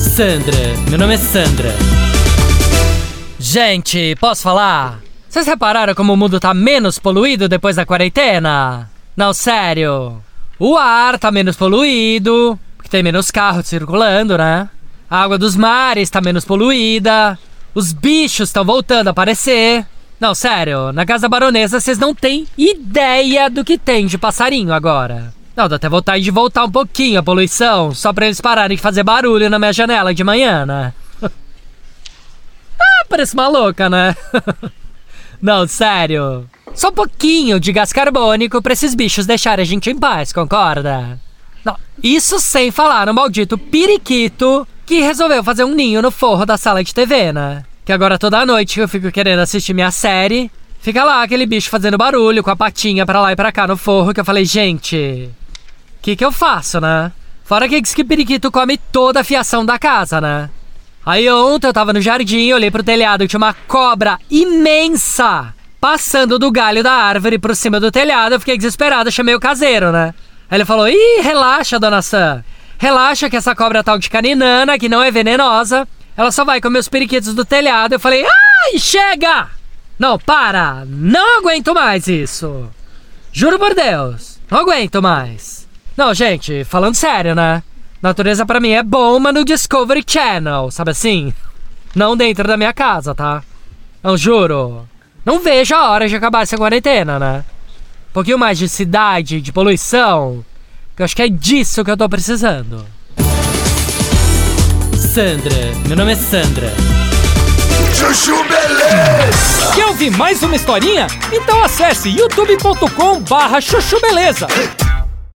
Sandra, meu nome é Sandra. Gente, posso falar? Vocês repararam como o mundo tá menos poluído depois da quarentena? Não, sério. O ar tá menos poluído, porque tem menos carros circulando, né? A água dos mares tá menos poluída. Os bichos estão voltando a aparecer. Não, sério, na casa baronesa vocês não têm ideia do que tem de passarinho agora. Não, dá até vontade de voltar um pouquinho a poluição, só pra eles pararem de fazer barulho na minha janela de manhã, né? ah, parece uma louca, né? não, sério. Só um pouquinho de gás carbônico pra esses bichos deixarem a gente em paz, concorda? Não, isso sem falar no maldito periquito que resolveu fazer um ninho no forro da sala de TV, né? Que agora toda noite eu fico querendo assistir minha série, fica lá aquele bicho fazendo barulho com a patinha pra lá e pra cá no forro, que eu falei, gente, que que eu faço, né? Fora que esse periquito come toda a fiação da casa, né? Aí ontem eu tava no jardim, olhei pro telhado e tinha uma cobra imensa passando do galho da árvore por cima do telhado. Eu fiquei desesperado, chamei o caseiro, né? Aí ele falou: Ih, relaxa, dona Sam. Relaxa que essa cobra tal de caninana, que não é venenosa, ela só vai comer os periquitos do telhado. Eu falei: Ai, chega! Não, para! Não aguento mais isso! Juro por Deus, não aguento mais. Não, gente, falando sério, né? Natureza para mim é bom, mas no Discovery Channel, sabe assim? Não dentro da minha casa, tá? Não juro. Não vejo a hora de acabar essa quarentena, né? Um pouquinho mais de cidade, de poluição. Que eu acho que é disso que eu tô precisando. Sandra, meu nome é Sandra. Chuchu beleza. Quer ouvir mais uma historinha? Então acesse youtube.com barra chuchu beleza.